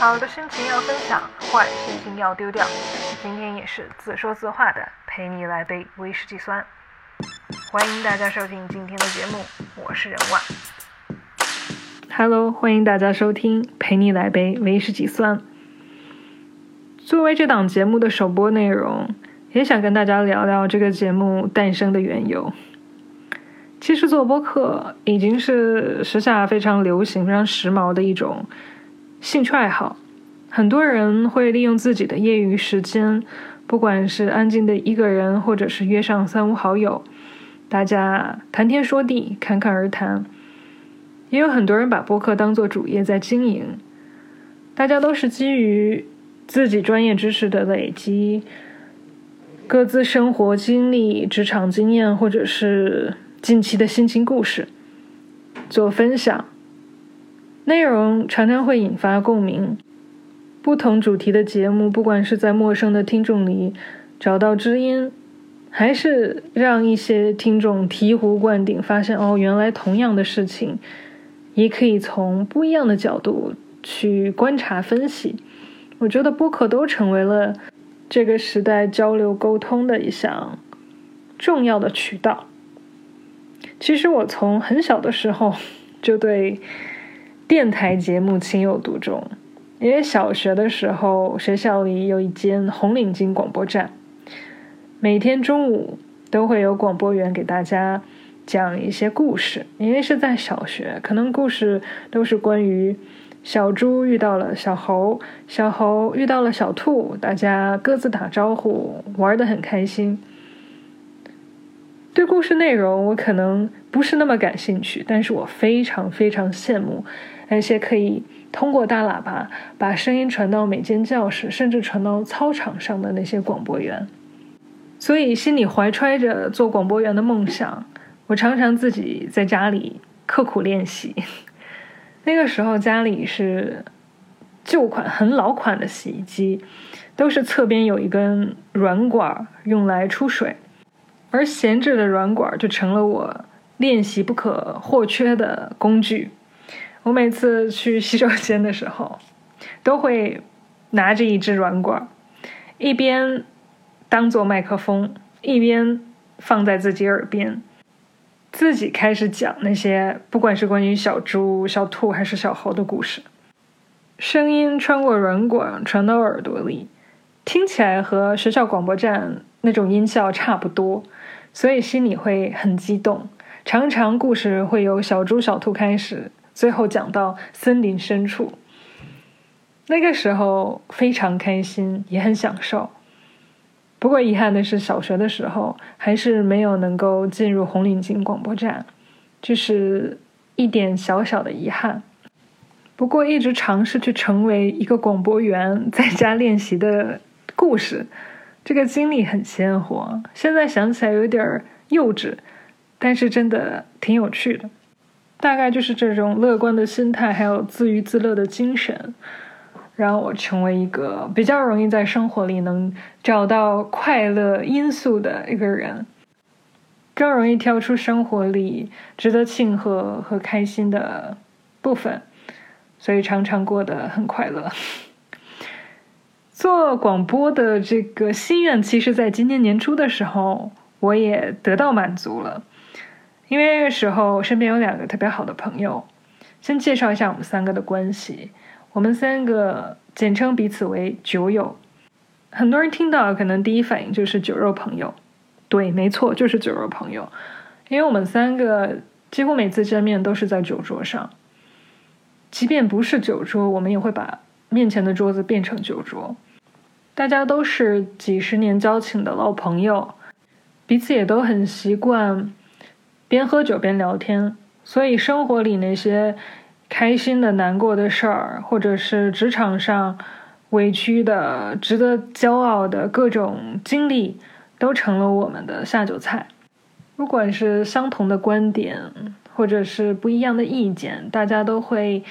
好的心情要分享，坏心情要丢掉。今天也是自说自话的，陪你来杯威士忌酸。欢迎大家收听今天的节目，我是任万。Hello，欢迎大家收听陪你来杯威士忌酸。作为这档节目的首播内容，也想跟大家聊聊这个节目诞生的缘由。其实做播客已经是时下非常流行、非常时髦的一种。兴趣爱好，很多人会利用自己的业余时间，不管是安静的一个人，或者是约上三五好友，大家谈天说地、侃侃而谈。也有很多人把播客当做主业在经营，大家都是基于自己专业知识的累积，各自生活经历、职场经验，或者是近期的心情故事做分享。内容常常会引发共鸣，不同主题的节目，不管是在陌生的听众里找到知音，还是让一些听众醍醐灌顶，发现哦，原来同样的事情也可以从不一样的角度去观察分析。我觉得播客都成为了这个时代交流沟通的一项重要的渠道。其实我从很小的时候就对。电台节目情有独钟，因为小学的时候学校里有一间红领巾广播站，每天中午都会有广播员给大家讲一些故事。因为是在小学，可能故事都是关于小猪遇到了小猴，小猴遇到了小兔，大家各自打招呼，玩得很开心。对故事内容我可能不是那么感兴趣，但是我非常非常羡慕。那些可以通过大喇叭把声音传到每间教室，甚至传到操场上的那些广播员，所以心里怀揣着做广播员的梦想，我常常自己在家里刻苦练习。那个时候家里是旧款、很老款的洗衣机，都是侧边有一根软管用来出水，而闲置的软管就成了我练习不可或缺的工具。我每次去洗手间的时候，都会拿着一支软管，一边当做麦克风，一边放在自己耳边，自己开始讲那些不管是关于小猪、小兔还是小猴的故事。声音穿过软管传到耳朵里，听起来和学校广播站那种音效差不多，所以心里会很激动。常常故事会由小猪、小兔开始。最后讲到森林深处，那个时候非常开心，也很享受。不过遗憾的是，小学的时候还是没有能够进入红领巾广播站，这是一点小小的遗憾。不过一直尝试去成为一个广播员，在家练习的故事，这个经历很鲜活。现在想起来有点幼稚，但是真的挺有趣的。大概就是这种乐观的心态，还有自娱自乐的精神，让我成为一个比较容易在生活里能找到快乐因素的一个人，更容易挑出生活里值得庆贺和开心的部分，所以常常过得很快乐。做广播的这个心愿，其实在今年年初的时候，我也得到满足了。因为那个时候身边有两个特别好的朋友，先介绍一下我们三个的关系。我们三个简称彼此为酒友。很多人听到可能第一反应就是酒肉朋友，对，没错，就是酒肉朋友。因为我们三个几乎每次见面都是在酒桌上，即便不是酒桌，我们也会把面前的桌子变成酒桌。大家都是几十年交情的老朋友，彼此也都很习惯。边喝酒边聊天，所以生活里那些开心的、难过的事儿，或者是职场上委屈的、值得骄傲的各种经历，都成了我们的下酒菜。不管是相同的观点，或者是不一样的意见，大家都会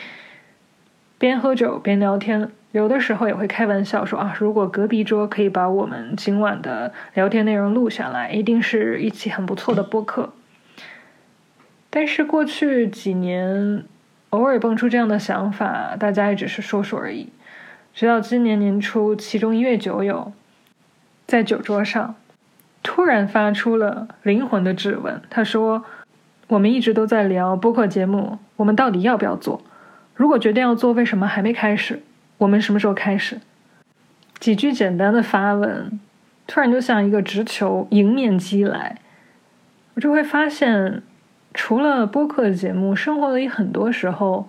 边喝酒边聊天。有的时候也会开玩笑说：“啊，如果隔壁桌可以把我们今晚的聊天内容录下来，一定是一期很不错的播客。”但是过去几年，偶尔蹦出这样的想法，大家也只是说说而已。直到今年年初，其中一位酒友在酒桌上突然发出了灵魂的质问。他说：“我们一直都在聊播客节目，我们到底要不要做？如果决定要做，为什么还没开始？我们什么时候开始？”几句简单的发问，突然就像一个直球迎面击来，我就会发现。除了播客节目，生活里很多时候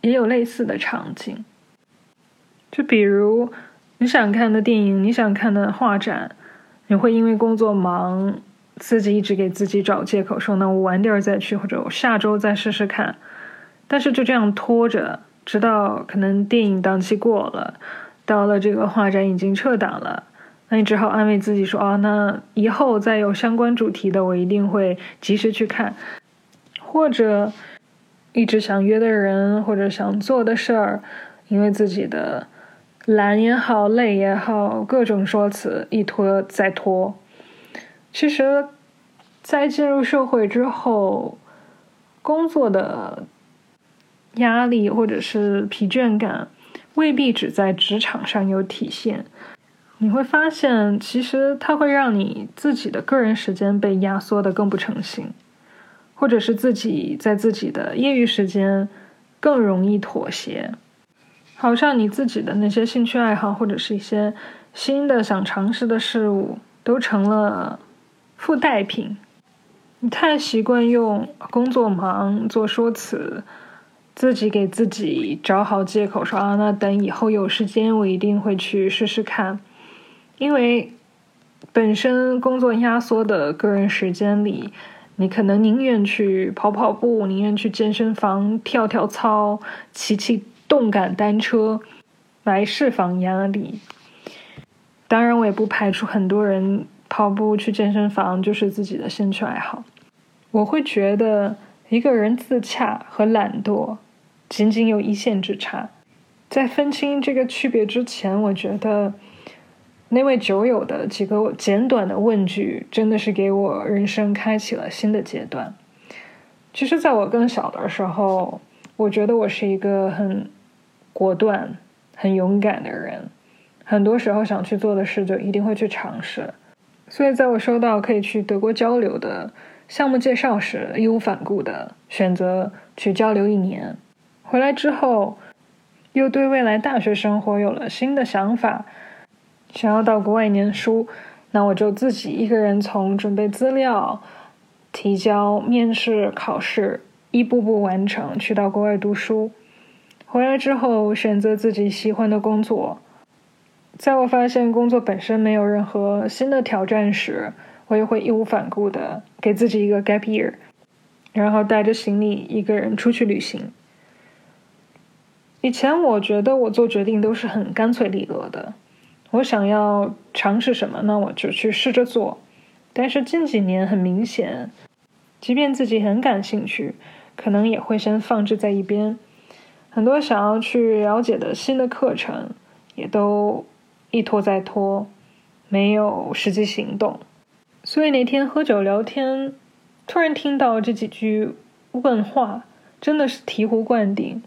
也有类似的场景。就比如你想看的电影，你想看的画展，你会因为工作忙，自己一直给自己找借口，说那我晚点再去，或者我下周再试试看。但是就这样拖着，直到可能电影档期过了，到了这个画展已经撤档了。那你只好安慰自己说：“啊，那以后再有相关主题的，我一定会及时去看。”或者一直想约的人，或者想做的事儿，因为自己的懒也好、累也好，各种说辞一拖再拖。其实，在进入社会之后，工作的压力或者是疲倦感，未必只在职场上有体现。你会发现，其实它会让你自己的个人时间被压缩的更不成形，或者是自己在自己的业余时间更容易妥协，好像你自己的那些兴趣爱好或者是一些新的想尝试的事物都成了附带品。你太习惯用工作忙做说辞，自己给自己找好借口说啊，那等以后有时间我一定会去试试看。因为本身工作压缩的个人时间里，你可能宁愿去跑跑步，宁愿去健身房跳跳操、骑骑动感单车来释放压力。当然，我也不排除很多人跑步去健身房就是自己的兴趣爱好。我会觉得一个人自洽和懒惰仅仅有一线之差。在分清这个区别之前，我觉得。那位酒友的几个简短的问句，真的是给我人生开启了新的阶段。其实，在我更小的时候，我觉得我是一个很果断、很勇敢的人。很多时候想去做的事，就一定会去尝试。所以，在我收到可以去德国交流的项目介绍时，义无反顾的选择去交流一年。回来之后，又对未来大学生活有了新的想法。想要到国外念书，那我就自己一个人从准备资料、提交面试、考试，一步步完成，去到国外读书。回来之后，选择自己喜欢的工作。在我发现工作本身没有任何新的挑战时，我也会义无反顾的给自己一个 gap year，然后带着行李一个人出去旅行。以前我觉得我做决定都是很干脆利落的。我想要尝试什么，那我就去试着做。但是近几年很明显，即便自己很感兴趣，可能也会先放置在一边。很多想要去了解的新的课程，也都一拖再拖，没有实际行动。所以那天喝酒聊天，突然听到这几句问话，真的是醍醐灌顶。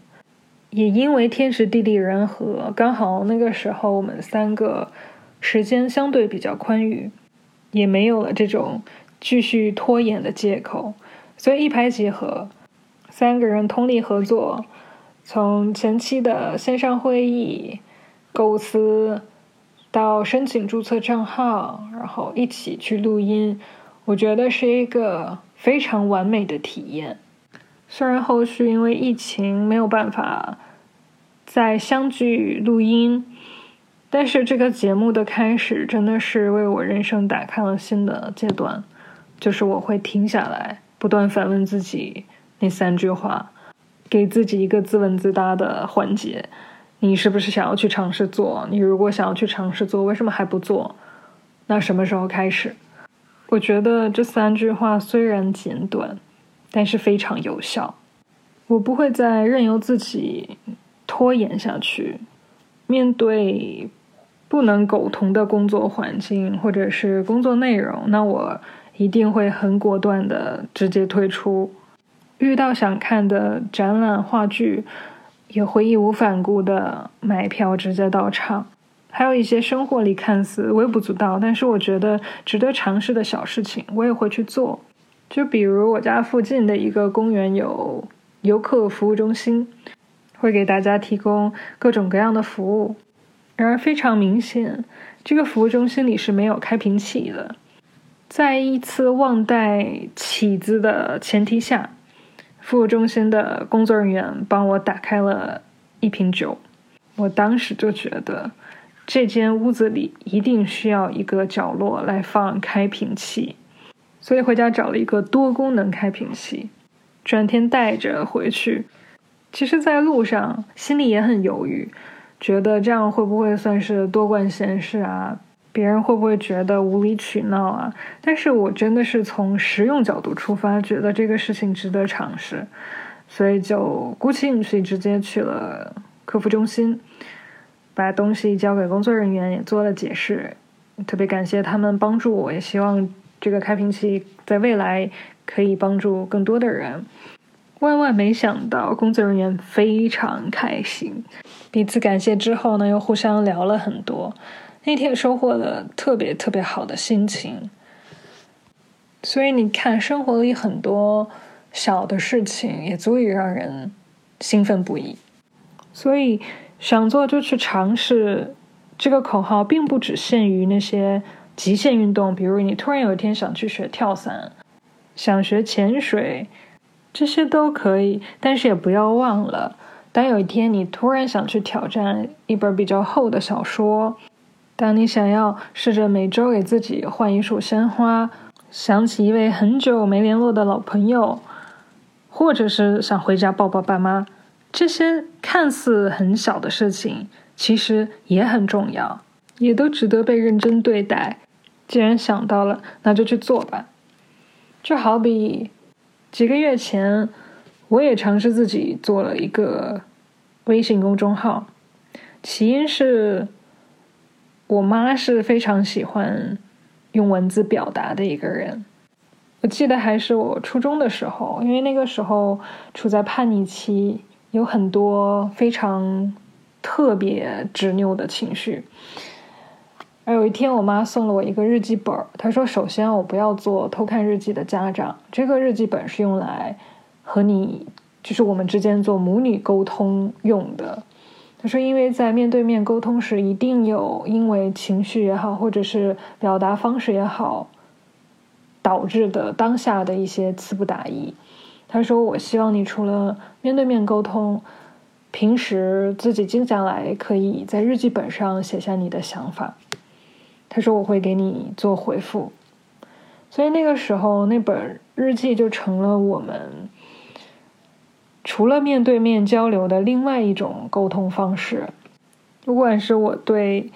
也因为天时地利人和，刚好那个时候我们三个时间相对比较宽裕，也没有了这种继续拖延的借口，所以一拍即合，三个人通力合作，从前期的线上会议构思到申请注册账号，然后一起去录音，我觉得是一个非常完美的体验。虽然后续因为疫情没有办法再相聚录音，但是这个节目的开始真的是为我人生打开了新的阶段。就是我会停下来，不断反问自己那三句话，给自己一个自问自答的环节：你是不是想要去尝试做？你如果想要去尝试做，为什么还不做？那什么时候开始？我觉得这三句话虽然简短。但是非常有效，我不会再任由自己拖延下去。面对不能苟同的工作环境或者是工作内容，那我一定会很果断的直接退出。遇到想看的展览、话剧，也会义无反顾的买票直接到场。还有一些生活里看似微不足道，但是我觉得值得尝试的小事情，我也会去做。就比如我家附近的一个公园有游客服务中心，会给大家提供各种各样的服务。然而非常明显，这个服务中心里是没有开瓶器的。在一次忘带起子的前提下，服务中心的工作人员帮我打开了一瓶酒。我当时就觉得。这间屋子里一定需要一个角落来放开瓶器，所以回家找了一个多功能开瓶器，转天带着回去。其实，在路上心里也很犹豫，觉得这样会不会算是多管闲事啊？别人会不会觉得无理取闹啊？但是我真的是从实用角度出发，觉得这个事情值得尝试，所以就鼓起勇气直接去了客服中心。把东西交给工作人员，也做了解释，特别感谢他们帮助我，也希望这个开瓶器在未来可以帮助更多的人。万万没想到，工作人员非常开心，彼此感谢之后呢，又互相聊了很多，那天收获了特别特别好的心情。所以你看，生活里很多小的事情也足以让人兴奋不已。所以。想做就去尝试，这个口号并不只限于那些极限运动，比如你突然有一天想去学跳伞，想学潜水，这些都可以。但是也不要忘了，当有一天你突然想去挑战一本比较厚的小说，当你想要试着每周给自己换一束鲜花，想起一位很久没联络的老朋友，或者是想回家抱抱爸妈。这些看似很小的事情，其实也很重要，也都值得被认真对待。既然想到了，那就去做吧。就好比几个月前，我也尝试自己做了一个微信公众号，起因是我妈是非常喜欢用文字表达的一个人。我记得还是我初中的时候，因为那个时候处在叛逆期。有很多非常特别执拗的情绪。而有一天，我妈送了我一个日记本她说：“首先，我不要做偷看日记的家长。这个日记本是用来和你，就是我们之间做母女沟通用的。”她说：“因为在面对面沟通时，一定有因为情绪也好，或者是表达方式也好，导致的当下的一些词不达意。”她说：“我希望你除了面对面沟通，平时自己静下来，可以在日记本上写下你的想法。”他说：“我会给你做回复。”所以那个时候，那本日记就成了我们除了面对面交流的另外一种沟通方式。不管是我对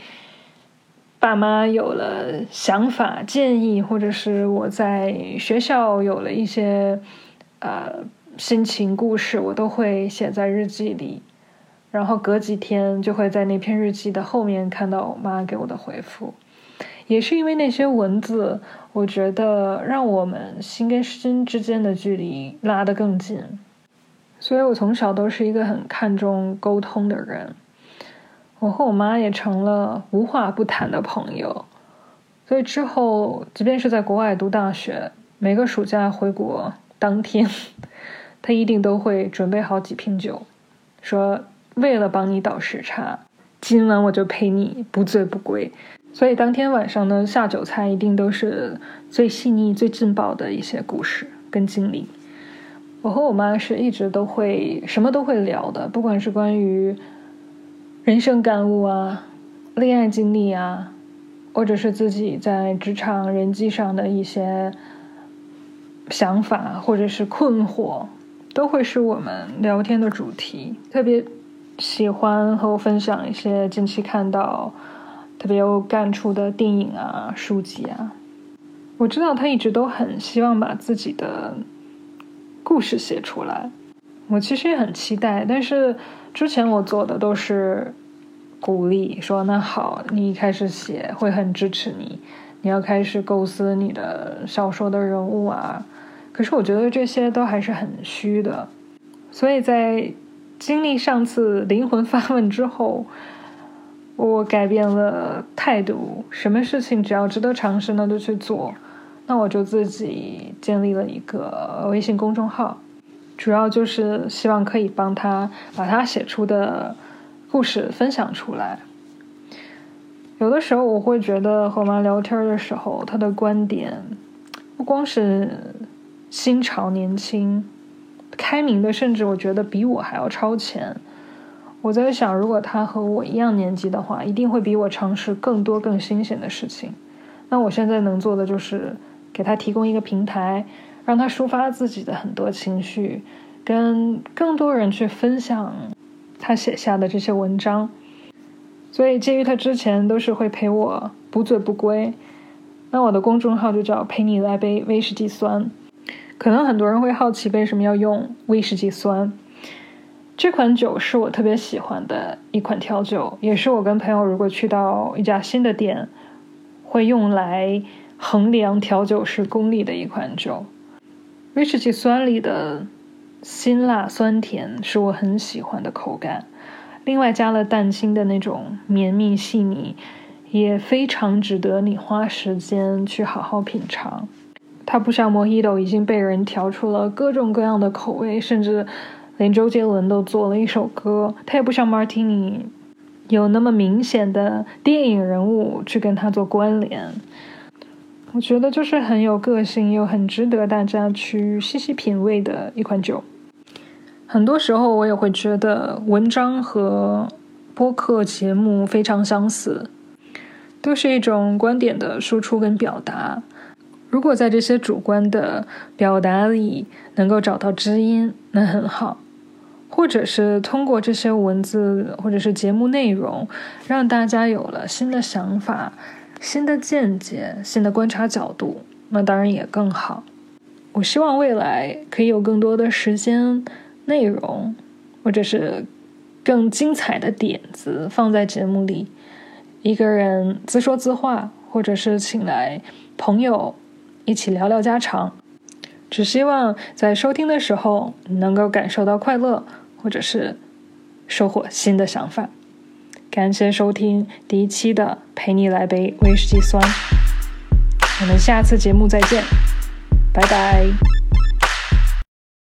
爸妈有了想法、建议，或者是我在学校有了一些。呃，心情故事我都会写在日记里，然后隔几天就会在那篇日记的后面看到我妈给我的回复。也是因为那些文字，我觉得让我们心跟心之间的距离拉得更近。所以我从小都是一个很看重沟通的人，我和我妈也成了无话不谈的朋友。所以之后，即便是在国外读大学，每个暑假回国。当天，她一定都会准备好几瓶酒，说为了帮你倒时差，今晚我就陪你不醉不归。所以当天晚上呢下酒菜一定都是最细腻、最劲爆的一些故事跟经历。我和我妈是一直都会什么都会聊的，不管是关于人生感悟啊、恋爱经历啊，或者是自己在职场人际上的一些。想法或者是困惑，都会是我们聊天的主题。特别喜欢和我分享一些近期看到特别有感触的电影啊、书籍啊。我知道他一直都很希望把自己的故事写出来，我其实也很期待。但是之前我做的都是鼓励，说那好，你开始写会很支持你，你要开始构思你的小说的人物啊。可是我觉得这些都还是很虚的，所以在经历上次灵魂发问之后，我改变了态度。什么事情只要值得尝试，那就去做。那我就自己建立了一个微信公众号，主要就是希望可以帮他把他写出的故事分享出来。有的时候我会觉得和我妈聊天的时候，她的观点不光是新潮年轻、开明的，甚至我觉得比我还要超前。我在想，如果他和我一样年纪的话，一定会比我尝试更多更新鲜的事情。那我现在能做的就是给他提供一个平台，让他抒发自己的很多情绪，跟更多人去分享他写下的这些文章。所以，鉴于他之前都是会陪我不醉不归，那我的公众号就叫“陪你来杯威士忌酸”。可能很多人会好奇，为什么要用威士忌酸？这款酒是我特别喜欢的一款调酒，也是我跟朋友如果去到一家新的店，会用来衡量调酒师功力的一款酒。威士忌酸里的辛辣酸甜是我很喜欢的口感。另外加了蛋清的那种绵密细腻，也非常值得你花时间去好好品尝。它不像莫希豆已经被人调出了各种各样的口味，甚至连周杰伦都做了一首歌。他也不像 Martini 有那么明显的电影人物去跟他做关联。我觉得就是很有个性，又很值得大家去细细品味的一款酒。很多时候，我也会觉得文章和播客节目非常相似，都是一种观点的输出跟表达。如果在这些主观的表达里能够找到知音，那很好；或者是通过这些文字或者是节目内容，让大家有了新的想法、新的见解、新的观察角度，那当然也更好。我希望未来可以有更多的时间。内容，或者是更精彩的点子放在节目里，一个人自说自话，或者是请来朋友一起聊聊家常，只希望在收听的时候能够感受到快乐，或者是收获新的想法。感谢收听第一期的陪你来杯威士忌酸，我们下次节目再见，拜拜。